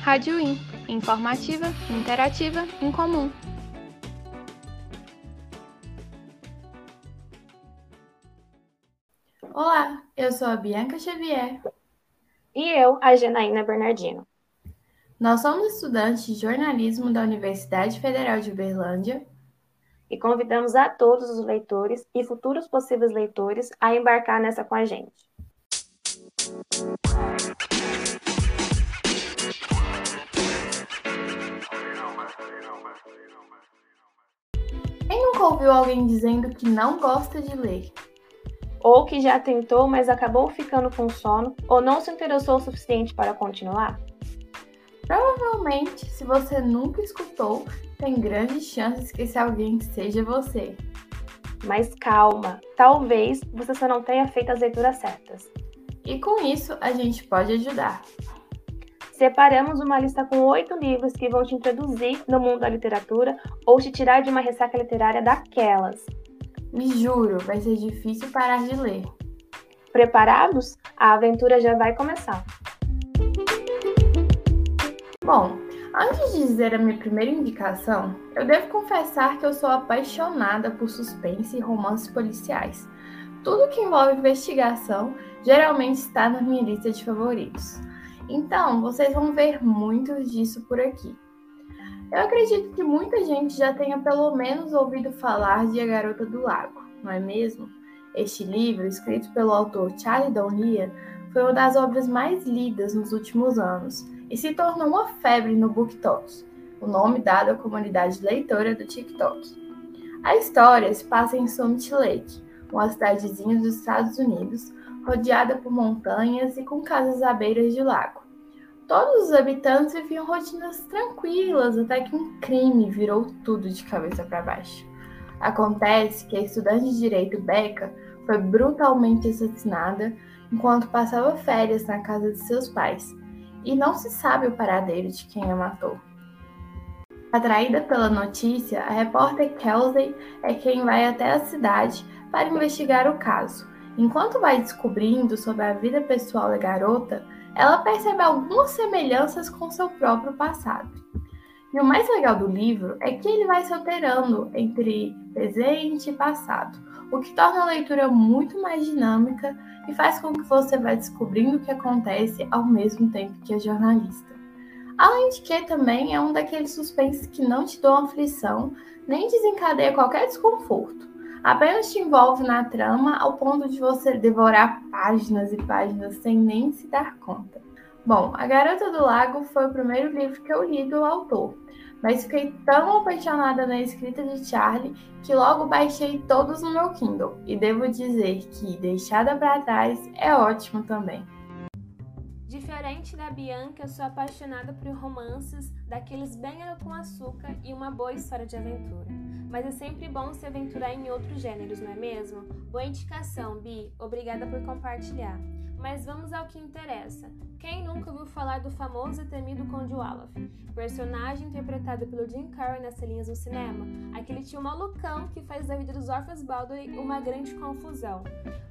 Rádio In, informativa, interativa, incomum. Olá, eu sou a Bianca Xavier. E eu, a Janaína Bernardino. Nós somos estudantes de jornalismo da Universidade Federal de Uberlândia e convidamos a todos os leitores e futuros possíveis leitores a embarcar nessa com a gente. Quem nunca ouviu alguém dizendo que não gosta de ler? Ou que já tentou, mas acabou ficando com sono, ou não se interessou o suficiente para continuar? Provavelmente, se você nunca escutou, tem grandes chances que esse alguém seja você. Mas calma, talvez você só não tenha feito as leituras certas. E com isso, a gente pode ajudar. Separamos uma lista com oito livros que vão te introduzir no mundo da literatura ou te tirar de uma ressaca literária daquelas. Me juro, vai ser difícil parar de ler. Preparados? A aventura já vai começar. Bom, antes de dizer a minha primeira indicação, eu devo confessar que eu sou apaixonada por suspense e romances policiais. Tudo que envolve investigação geralmente está na minha lista de favoritos. Então, vocês vão ver muitos disso por aqui. Eu acredito que muita gente já tenha pelo menos ouvido falar de A Garota do Lago, não é mesmo? Este livro, escrito pelo autor Charlie Donlia, foi uma das obras mais lidas nos últimos anos e se tornou uma febre no BookTok, o nome dado à comunidade leitora do TikTok. A história se passa em Summit Lake, uma cidadezinha dos Estados Unidos, rodeada por montanhas e com casas à beira de lago. Todos os habitantes viviam rotinas tranquilas até que um crime virou tudo de cabeça para baixo. Acontece que a estudante de direito Becca foi brutalmente assassinada enquanto passava férias na casa de seus pais, e não se sabe o paradeiro de quem a matou. Atraída pela notícia, a repórter Kelsey é quem vai até a cidade para investigar o caso. Enquanto vai descobrindo sobre a vida pessoal da garota, ela percebe algumas semelhanças com seu próprio passado. E o mais legal do livro é que ele vai se alterando entre presente e passado, o que torna a leitura muito mais dinâmica e faz com que você vá descobrindo o que acontece ao mesmo tempo que a jornalista. Além de que também é um daqueles suspenses que não te dão aflição nem desencadeia qualquer desconforto. Apenas te envolve na trama ao ponto de você devorar páginas e páginas sem nem se dar conta. Bom, A Garota do Lago foi o primeiro livro que eu li do autor, mas fiquei tão apaixonada na escrita de Charlie que logo baixei todos no meu Kindle. E devo dizer que Deixada para Trás é ótimo também. Diferente da Bianca, eu sou apaixonada por romances daqueles bem com açúcar e uma boa história de aventura. Mas é sempre bom se aventurar em outros gêneros, não é mesmo? Boa indicação, Bi. Obrigada por compartilhar. Mas vamos ao que interessa. Quem nunca ouviu falar do famoso e temido Conde Wolof? Personagem interpretado pelo Jim Carrey nas telinhas do cinema, aquele tio malucão que faz da vida dos órfãos Baldwin uma grande confusão.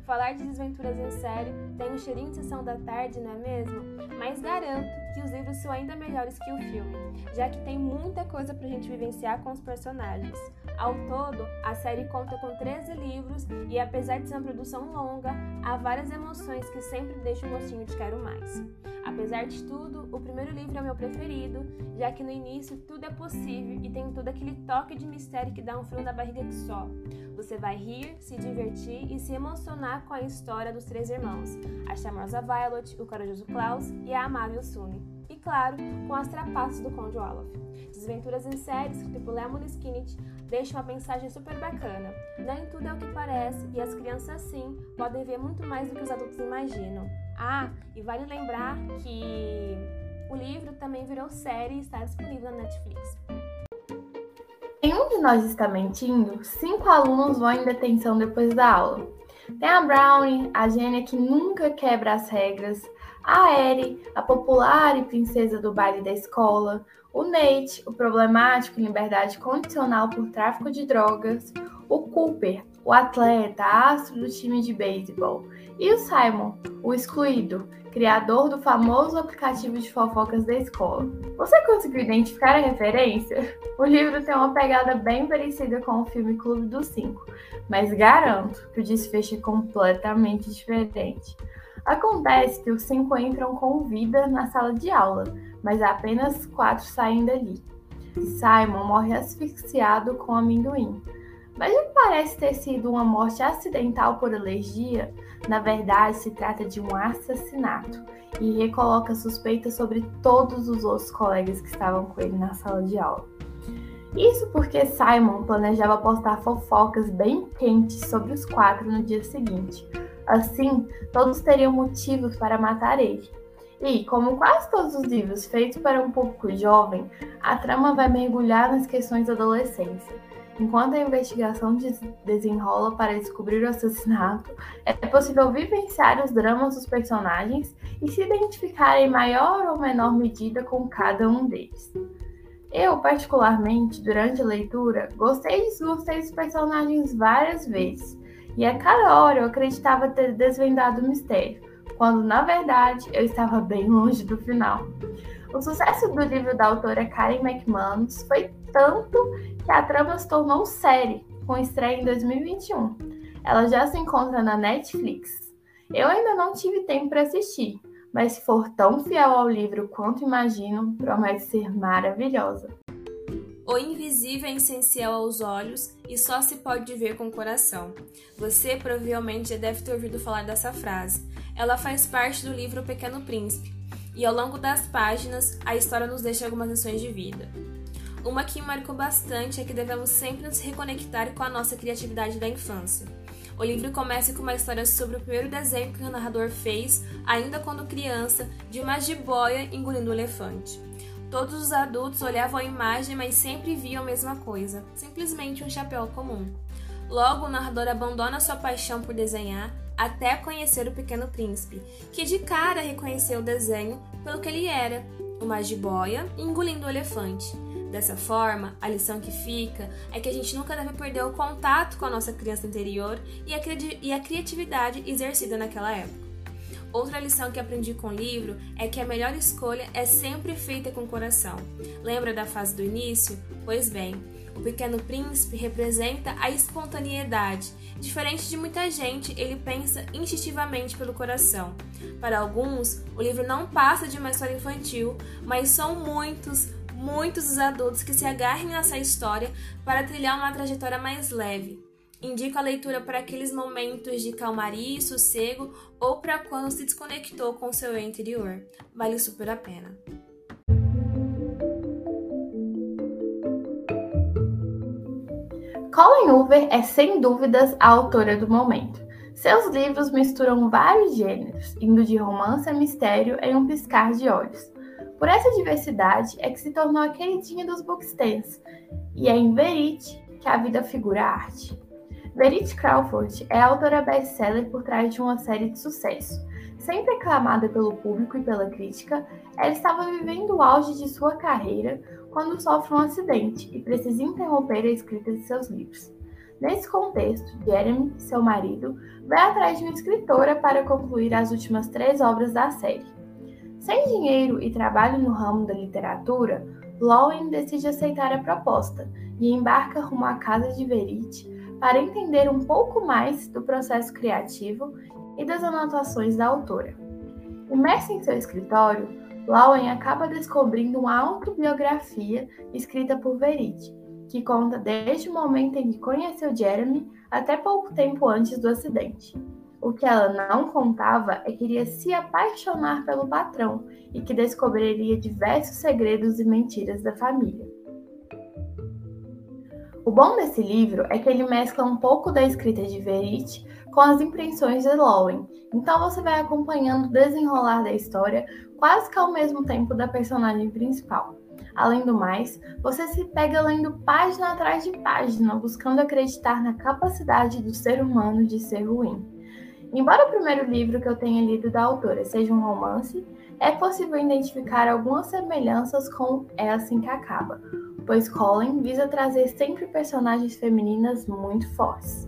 Falar de desventuras em série tem um cheirinho de sessão da tarde, não é mesmo? Mas garanto que os livros são ainda melhores que o filme, já que tem muita coisa pra gente vivenciar com os personagens. Ao todo, a série conta com 13 livros e apesar de ser uma produção longa, há várias emoções que sempre deixam um gostinho de quero mais. Apesar de tudo, o primeiro livro é o meu preferido, já que no início tudo é possível e tem todo aquele toque de mistério que dá um frio na barriga que só. Você vai rir, se divertir e se emocionar com a história dos três irmãos, a charmosa Violet, o corajoso Klaus e a amável Sunny. E claro, com as trapaças do Conde Olaf. Desventuras em série, escrito por Lemon Skinnet, deixa uma mensagem super bacana. Nem tudo é o que parece e as crianças sim podem ver muito mais do que os adultos imaginam. Ah, e vale lembrar que o livro também virou série e está disponível na Netflix. Nenhum de nós está mentindo? Cinco alunos vão em detenção depois da aula. Tem a Brownie, a gênia que nunca quebra as regras, a Eri, a popular e princesa do baile da escola, o Nate, o problemático em liberdade condicional por tráfico de drogas, o Cooper, o atleta, astro do time de beisebol, E o Simon, o excluído, criador do famoso aplicativo de fofocas da escola. Você conseguiu identificar a referência? O livro tem uma pegada bem parecida com o filme Clube dos Cinco, mas garanto que o desfecho é completamente diferente. Acontece que os cinco entram com vida na sala de aula, mas apenas quatro saem dali. Simon morre asfixiado com amendoim. Mas não parece ter sido uma morte acidental por alergia, na verdade se trata de um assassinato e recoloca suspeitas sobre todos os outros colegas que estavam com ele na sala de aula. Isso porque Simon planejava postar fofocas bem quentes sobre os quatro no dia seguinte. Assim, todos teriam motivos para matar ele. E, como quase todos os livros feitos para um público jovem, a trama vai mergulhar nas questões da adolescência. Enquanto a investigação desenrola para descobrir o assassinato, é possível vivenciar os dramas dos personagens e se identificar em maior ou menor medida com cada um deles. Eu, particularmente, durante a leitura, gostei e desgostei dos personagens várias vezes, e a cada hora eu acreditava ter desvendado o mistério, quando na verdade eu estava bem longe do final. O sucesso do livro da autora Karen McManus foi tanto que a trama se tornou série, com estreia em 2021. Ela já se encontra na Netflix. Eu ainda não tive tempo para assistir, mas se for tão fiel ao livro quanto imagino, promete ser maravilhosa. O invisível é essencial aos olhos e só se pode ver com o coração. Você provavelmente já deve ter ouvido falar dessa frase. Ela faz parte do livro O Pequeno Príncipe, e ao longo das páginas a história nos deixa algumas lições de vida. Uma que marcou bastante é que devemos sempre nos reconectar com a nossa criatividade da infância. O livro começa com uma história sobre o primeiro desenho que o narrador fez, ainda quando criança, de uma jiboia engolindo um elefante. Todos os adultos olhavam a imagem, mas sempre viam a mesma coisa, simplesmente um chapéu comum. Logo, o narrador abandona sua paixão por desenhar até conhecer o Pequeno Príncipe, que de cara reconheceu o desenho pelo que ele era, uma jiboia engolindo o elefante. Dessa forma, a lição que fica é que a gente nunca deve perder o contato com a nossa criança interior e a, cri e a criatividade exercida naquela época. Outra lição que aprendi com o livro é que a melhor escolha é sempre feita com o coração. Lembra da fase do início? Pois bem, o Pequeno Príncipe representa a espontaneidade. Diferente de muita gente, ele pensa instintivamente pelo coração. Para alguns, o livro não passa de uma história infantil, mas são muitos, muitos os adultos que se agarrem nessa história para trilhar uma trajetória mais leve. Indico a leitura para aqueles momentos de calmaria e sossego ou para quando se desconectou com seu eu interior. Vale super a pena. Colin Hoover é sem dúvidas a autora do momento. Seus livros misturam vários gêneros, indo de romance a mistério em um piscar de olhos. Por essa diversidade é que se tornou a queridinha dos bookstands, e é em Verite que a vida figura a arte. Verite Crawford é autora best-seller por trás de uma série de sucesso. Sempre aclamada pelo público e pela crítica, ela estava vivendo o auge de sua carreira quando sofre um acidente e precisa interromper a escrita de seus livros. Nesse contexto, Jeremy, seu marido, vai atrás de uma escritora para concluir as últimas três obras da série. Sem dinheiro e trabalho no ramo da literatura, Lowen decide aceitar a proposta e embarca rumo à casa de Verite para entender um pouco mais do processo criativo e das anotações da autora. Imersa em seu escritório, Lowen acaba descobrindo uma autobiografia escrita por Verite, que conta desde o momento em que conheceu Jeremy até pouco tempo antes do acidente. O que ela não contava é que iria se apaixonar pelo patrão e que descobriria diversos segredos e mentiras da família. O bom desse livro é que ele mescla um pouco da escrita de Verite com as impressões de Lowen, então você vai acompanhando o desenrolar da história quase que ao mesmo tempo da personagem principal. Além do mais, você se pega lendo página atrás de página, buscando acreditar na capacidade do ser humano de ser ruim. Embora o primeiro livro que eu tenha lido da autora seja um romance, é possível identificar algumas semelhanças com É Assim Que Acaba, pois Colin visa trazer sempre personagens femininas muito fortes.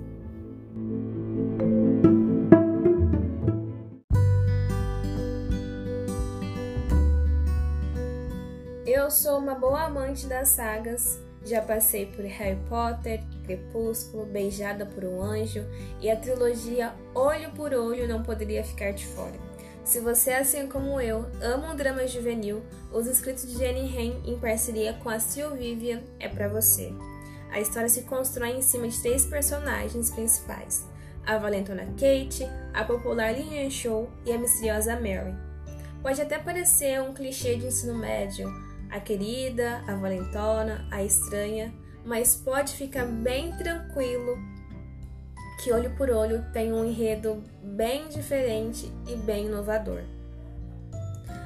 Eu sou uma boa amante das sagas, já passei por Harry Potter, Crepúsculo, Beijada por um Anjo e a trilogia Olho por Olho não poderia ficar de fora. Se você, assim como eu, ama um drama juvenil, os escritos de Jenny Han em parceria com a Sil Vivian é para você. A história se constrói em cima de três personagens principais: a valentona Kate, a popular Lilian Show e a misteriosa Mary. Pode até parecer um clichê de ensino médio, a querida, a valentona, a estranha, mas pode ficar bem tranquilo que Olho por Olho tem um enredo bem diferente e bem inovador.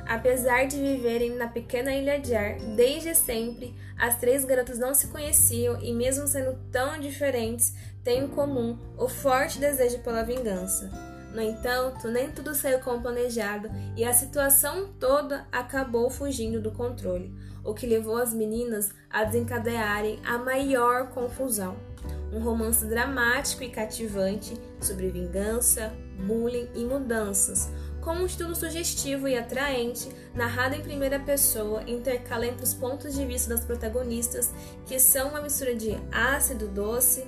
Apesar de viverem na pequena ilha de Ar desde sempre, as três garotas não se conheciam e, mesmo sendo tão diferentes, têm em comum o forte desejo pela vingança. No entanto, nem tudo saiu como planejado e a situação toda acabou fugindo do controle, o que levou as meninas a desencadearem a maior confusão. Um romance dramático e cativante sobre vingança, bullying e mudanças, com um estilo sugestivo e atraente, narrado em primeira pessoa, intercala entre os pontos de vista das protagonistas, que são uma mistura de ácido, doce,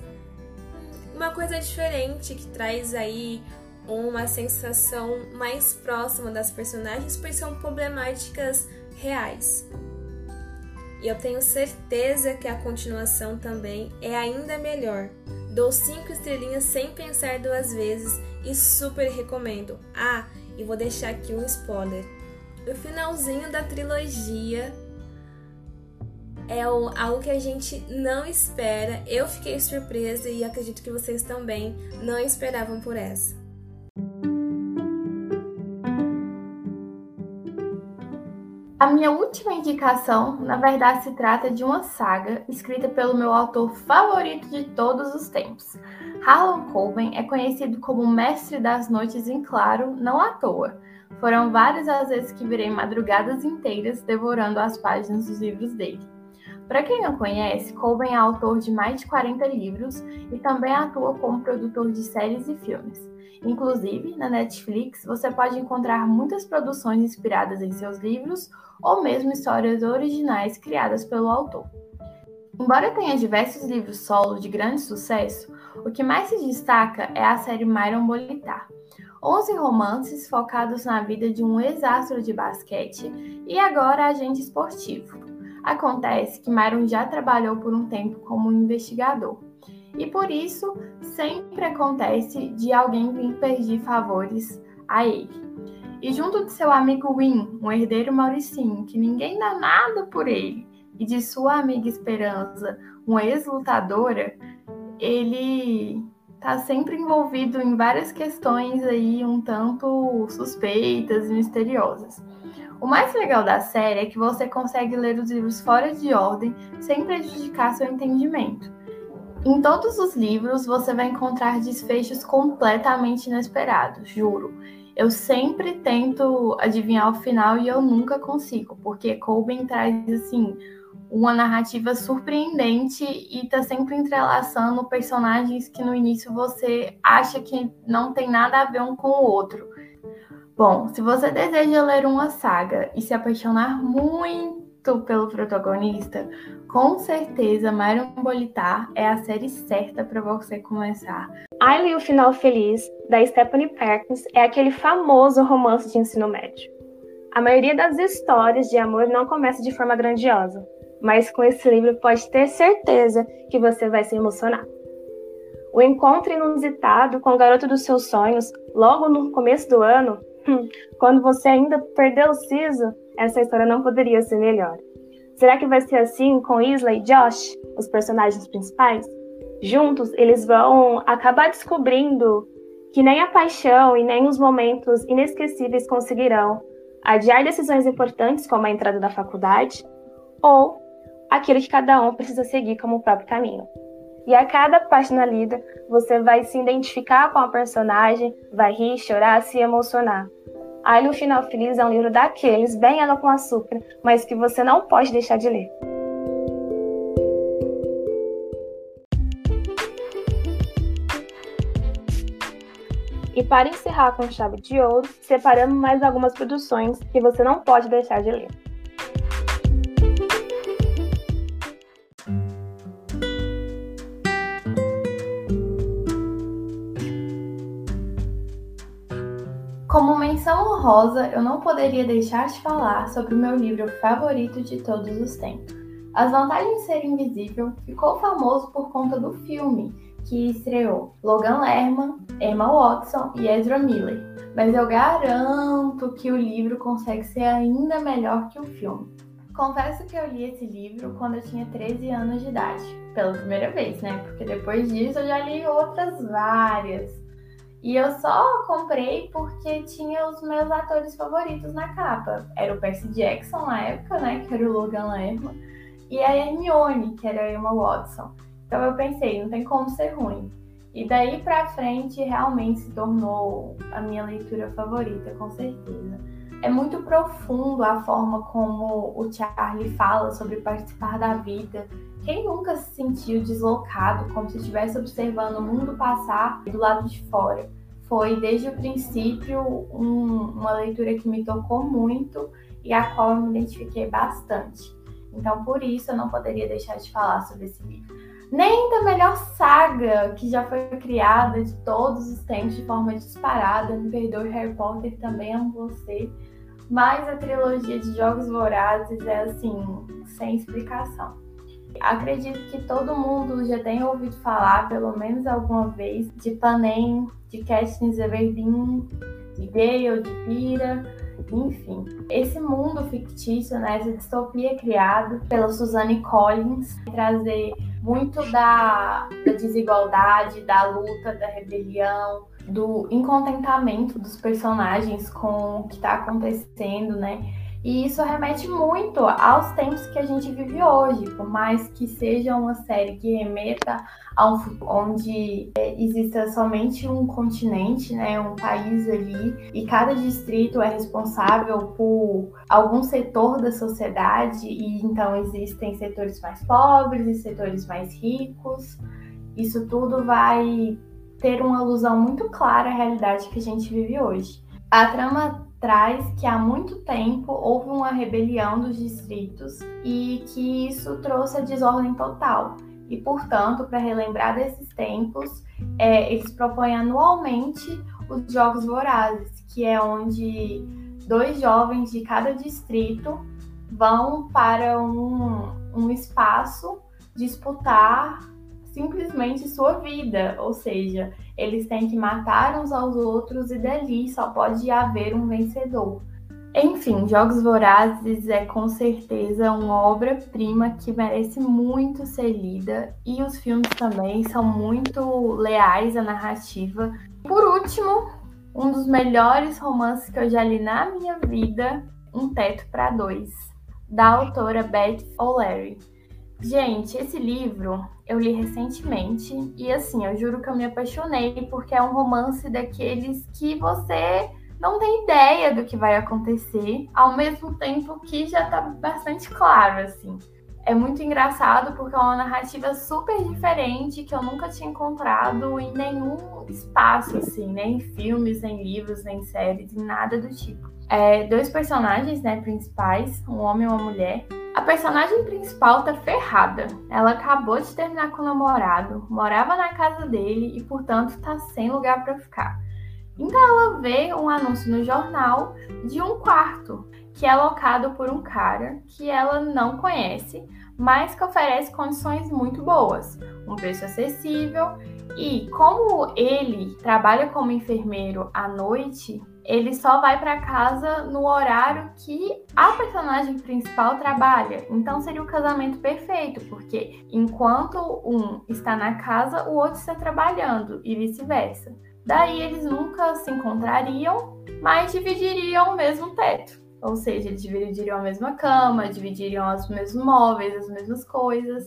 uma coisa diferente que traz aí uma sensação mais próxima das personagens, pois são problemáticas reais. E eu tenho certeza que a continuação também é ainda melhor. Dou cinco estrelinhas sem pensar duas vezes e super recomendo. Ah, e vou deixar aqui um spoiler. O finalzinho da trilogia é algo que a gente não espera. Eu fiquei surpresa e acredito que vocês também não esperavam por essa. A minha última indicação, na verdade, se trata de uma saga escrita pelo meu autor favorito de todos os tempos. Harlan Coben é conhecido como mestre das noites em claro, não à toa. Foram várias as vezes que virei madrugadas inteiras devorando as páginas dos livros dele. Para quem não conhece, Coben é autor de mais de 40 livros e também atua como produtor de séries e filmes. Inclusive, na Netflix, você pode encontrar muitas produções inspiradas em seus livros ou mesmo histórias originais criadas pelo autor. Embora tenha diversos livros solo de grande sucesso, o que mais se destaca é a série Myron Bolitar. 11 romances focados na vida de um ex-astro de basquete e agora agente esportivo. Acontece que Myron já trabalhou por um tempo como investigador e por isso sempre acontece de alguém vir pedir favores a ele. E junto de seu amigo Win, um herdeiro Mauricinho, que ninguém dá nada por ele, e de sua amiga Esperança, uma ex-lutadora, ele está sempre envolvido em várias questões aí um tanto suspeitas e misteriosas. O mais legal da série é que você consegue ler os livros fora de ordem sem prejudicar seu entendimento. Em todos os livros você vai encontrar desfechos completamente inesperados, juro. Eu sempre tento adivinhar o final e eu nunca consigo, porque Colben traz assim uma narrativa surpreendente e tá sempre entrelaçando personagens que no início você acha que não tem nada a ver um com o outro. Bom, se você deseja ler uma saga e se apaixonar muito pelo protagonista, com certeza Marion Bolitar é a série certa para você começar. Aile e o Final Feliz, da Stephanie Perkins, é aquele famoso romance de ensino médio. A maioria das histórias de amor não começa de forma grandiosa, mas com esse livro pode ter certeza que você vai se emocionar. O encontro inusitado com o garoto dos seus sonhos, logo no começo do ano, hum, quando você ainda perdeu o siso, essa história não poderia ser melhor. Será que vai ser assim com Isla e Josh, os personagens principais? Juntos, eles vão acabar descobrindo que nem a paixão e nem os momentos inesquecíveis conseguirão adiar decisões importantes, como a entrada da faculdade, ou aquilo que cada um precisa seguir como o próprio caminho. E a cada página lida, você vai se identificar com a personagem, vai rir, chorar, se emocionar. O Final Feliz é um livro daqueles, bem água com açúcar, mas que você não pode deixar de ler. E para encerrar com chave de ouro, separamos mais algumas produções que você não pode deixar de ler. Honrosa, eu não poderia deixar de falar sobre o meu livro favorito de todos os tempos. As Vantagens de Ser Invisível ficou famoso por conta do filme que estreou Logan Lerman, Emma Watson e Ezra Miller, mas eu garanto que o livro consegue ser ainda melhor que o filme. Confesso que eu li esse livro quando eu tinha 13 anos de idade, pela primeira vez, né? Porque depois disso eu já li outras várias. E eu só comprei porque tinha os meus atores favoritos na capa. Era o Percy Jackson na época, né? Que era o Logan Lerman. E a Hermione, que era a Emma Watson. Então eu pensei, não tem como ser ruim. E daí pra frente realmente se tornou a minha leitura favorita, com certeza. É muito profundo a forma como o Charlie fala sobre participar da vida. Quem nunca se sentiu deslocado, como se estivesse observando o mundo passar do lado de fora? Foi desde o princípio um, uma leitura que me tocou muito e a qual eu me identifiquei bastante. Então, por isso, eu não poderia deixar de falar sobre esse livro nem da melhor saga que já foi criada de todos os tempos de forma disparada. Me perdoe, Harry Potter, também amo você. Mas a trilogia de Jogos Vorazes é assim, sem explicação. Acredito que todo mundo já tenha ouvido falar, pelo menos alguma vez, de Panem, de Katniss Everdeen, de Gale, de Pira, enfim. Esse mundo fictício, né, essa distopia criada pela Suzanne Collins, trazer muito da, da desigualdade, da luta, da rebelião, do incontentamento dos personagens com o que está acontecendo, né? E isso remete muito aos tempos que a gente vive hoje, por mais que seja uma série que remeta a um onde é, exista somente um continente, né, um país ali, e cada distrito é responsável por algum setor da sociedade, e então existem setores mais pobres e setores mais ricos. Isso tudo vai ter uma alusão muito clara à realidade que a gente vive hoje. A trama traz que há muito tempo houve uma rebelião dos distritos e que isso trouxe a desordem total. E, portanto, para relembrar desses tempos, é, eles propõem anualmente os Jogos Vorazes, que é onde dois jovens de cada distrito vão para um, um espaço disputar simplesmente sua vida, ou seja, eles têm que matar uns aos outros e dali só pode haver um vencedor. Enfim, Jogos Vorazes é com certeza uma obra-prima que merece muito ser lida e os filmes também são muito leais à narrativa. Por último, um dos melhores romances que eu já li na minha vida, Um Teto para Dois, da autora Beth O'Leary. Gente, esse livro eu li recentemente e assim, eu juro que eu me apaixonei porque é um romance daqueles que você não tem ideia do que vai acontecer, ao mesmo tempo que já tá bastante claro assim. É muito engraçado porque é uma narrativa super diferente que eu nunca tinha encontrado em nenhum espaço, assim, nem em filmes, nem livros, nem séries, nada do tipo. É, dois personagens, né, principais, um homem e uma mulher, a personagem principal tá ferrada. Ela acabou de terminar com o namorado, morava na casa dele e, portanto, tá sem lugar para ficar. Então ela vê um anúncio no jornal de um quarto que é alocado por um cara que ela não conhece, mas que oferece condições muito boas, um preço acessível e como ele trabalha como enfermeiro à noite, ele só vai para casa no horário que a personagem principal trabalha. Então seria o casamento perfeito, porque enquanto um está na casa, o outro está trabalhando e vice-versa. Daí eles nunca se encontrariam, mas dividiriam o mesmo teto. Ou seja, eles dividiriam a mesma cama, dividiriam os mesmos móveis, as mesmas coisas.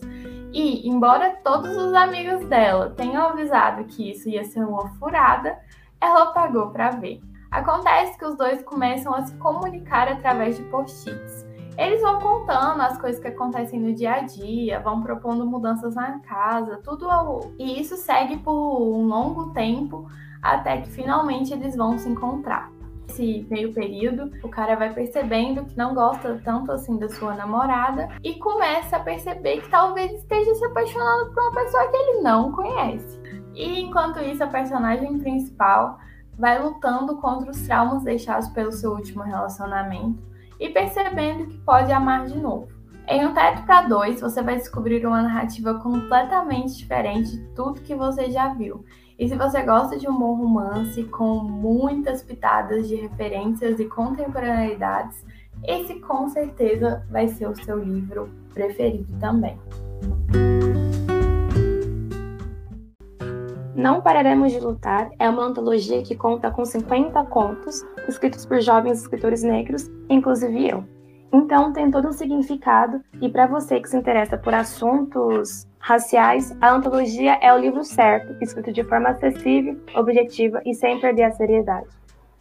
E, embora todos os amigos dela tenham avisado que isso ia ser uma furada, ela pagou para ver. Acontece que os dois começam a se comunicar através de post-its. Eles vão contando as coisas que acontecem no dia a dia, vão propondo mudanças na casa, tudo ao... e isso segue por um longo tempo até que finalmente eles vão se encontrar. Esse meio período, o cara vai percebendo que não gosta tanto assim da sua namorada e começa a perceber que talvez esteja se apaixonando por uma pessoa que ele não conhece. E enquanto isso, a personagem principal vai lutando contra os traumas deixados pelo seu último relacionamento e percebendo que pode amar de novo. Em Um Teto para Dois, você vai descobrir uma narrativa completamente diferente de tudo que você já viu. E se você gosta de um bom romance com muitas pitadas de referências e contemporaneidades, esse com certeza vai ser o seu livro preferido também. Não Pararemos de Lutar é uma antologia que conta com 50 contos escritos por jovens escritores negros, inclusive eu. Então tem todo um significado e para você que se interessa por assuntos raciais, a antologia é o livro certo, escrito de forma acessível, objetiva e sem perder a seriedade.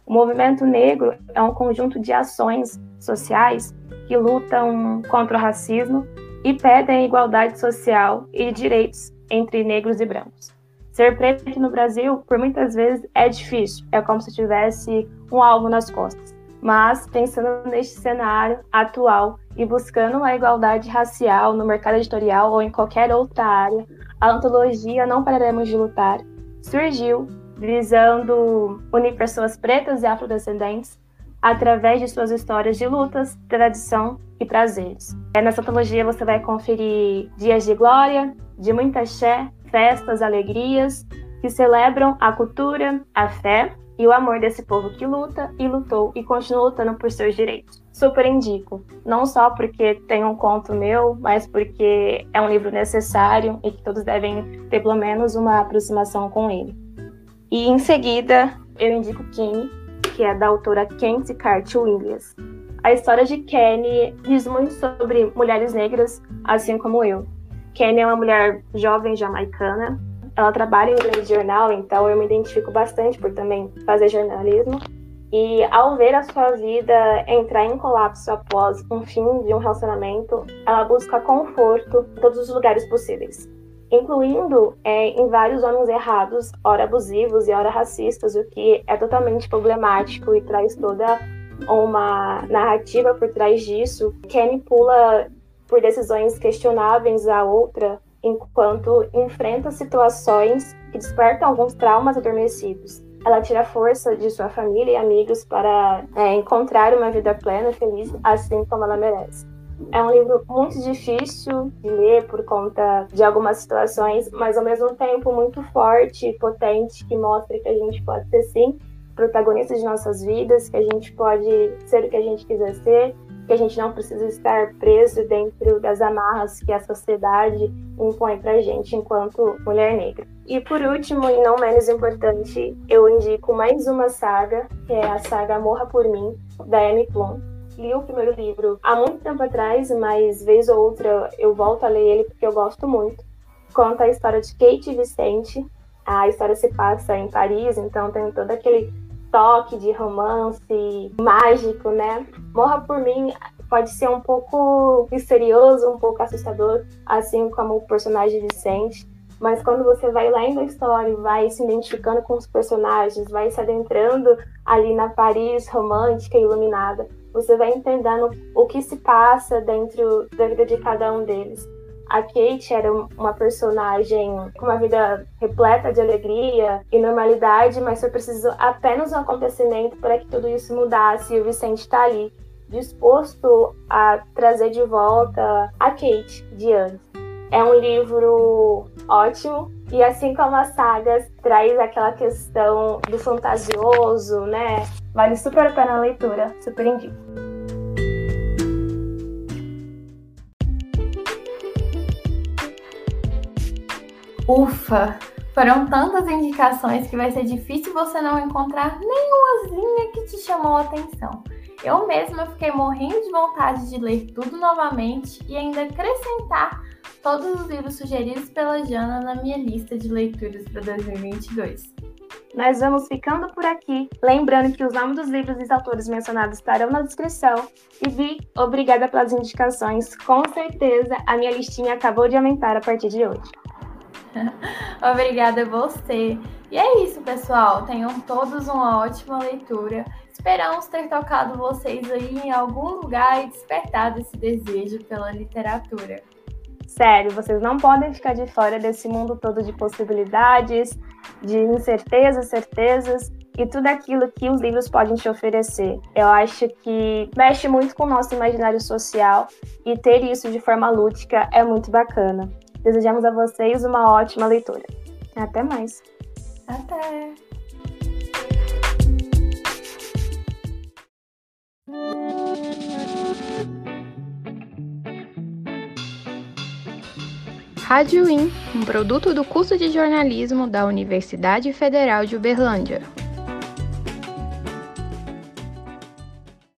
O movimento negro é um conjunto de ações sociais que lutam contra o racismo e pedem igualdade social e direitos entre negros e brancos. Ser preto no Brasil, por muitas vezes, é difícil. É como se tivesse um alvo nas costas. Mas, pensando neste cenário atual e buscando a igualdade racial no mercado editorial ou em qualquer outra área, a antologia Não Pararemos de Lutar surgiu visando unir pessoas pretas e afrodescendentes através de suas histórias de lutas, tradição e prazeres. Nessa antologia você vai conferir dias de glória, de muita axé, festas, alegrias que celebram a cultura, a fé e o amor desse povo que luta e lutou e continua lutando por seus direitos. Super indico, não só porque tem um conto meu, mas porque é um livro necessário e que todos devem ter pelo menos uma aproximação com ele. E em seguida, eu indico Kenny, que é da autora Kenzie Cart Williams. A história de Kenny diz muito sobre mulheres negras, assim como eu. Kenny é uma mulher jovem jamaicana. Ela trabalha em grande jornal, então eu me identifico bastante por também fazer jornalismo. E ao ver a sua vida entrar em colapso após um fim de um relacionamento, ela busca conforto em todos os lugares possíveis, incluindo é, em vários homens errados, ora abusivos e ora racistas, o que é totalmente problemático e traz toda uma narrativa por trás disso. Kenny pula por decisões questionáveis a outra, enquanto enfrenta situações que despertam alguns traumas adormecidos. Ela tira força de sua família e amigos para é, encontrar uma vida plena e feliz, assim como ela merece. É um livro muito difícil de ler por conta de algumas situações, mas ao mesmo tempo muito forte e potente, que mostra que a gente pode ser sim protagonista de nossas vidas, que a gente pode ser o que a gente quiser ser que a gente não precisa estar preso dentro das amarras que a sociedade impõe pra gente enquanto mulher negra. E por último, e não menos importante, eu indico mais uma saga, que é a saga Morra por Mim, da Amy Plum. Li o primeiro livro há muito tempo atrás, mas vez ou outra eu volto a ler ele porque eu gosto muito. Conta a história de Kate Vicente. A história se passa em Paris, então tem todo aquele toque de romance mágico, né? Morra por mim pode ser um pouco misterioso, um pouco assustador, assim como o personagem Vicente. Mas quando você vai lendo a história vai se identificando com os personagens, vai se adentrando ali na Paris romântica e iluminada, você vai entendendo o que se passa dentro da vida de cada um deles. A Kate era uma personagem com uma vida repleta de alegria e normalidade, mas foi preciso apenas um acontecimento para que tudo isso mudasse e o Vicente está ali, disposto a trazer de volta a Kate de antes. É um livro ótimo e assim como as sagas traz aquela questão do fantasioso, né? Vale super a pena a leitura, super indico. Ufa! Foram tantas indicações que vai ser difícil você não encontrar nenhumazinha que te chamou a atenção. Eu mesma fiquei morrendo de vontade de ler tudo novamente e ainda acrescentar todos os livros sugeridos pela Jana na minha lista de leituras para 2022. Nós vamos ficando por aqui, lembrando que os nomes dos livros e autores mencionados estarão na descrição. E Vi, obrigada pelas indicações. Com certeza a minha listinha acabou de aumentar a partir de hoje. Obrigada a você. E é isso, pessoal. Tenham todos uma ótima leitura. Esperamos ter tocado vocês aí em algum lugar e despertado esse desejo pela literatura. Sério, vocês não podem ficar de fora desse mundo todo de possibilidades, de incertezas, certezas e tudo aquilo que os livros podem te oferecer. Eu acho que mexe muito com o nosso imaginário social e ter isso de forma lúdica é muito bacana. Desejamos a vocês uma ótima leitura. Até mais. Até! Rádio IN, um produto do curso de jornalismo da Universidade Federal de Uberlândia.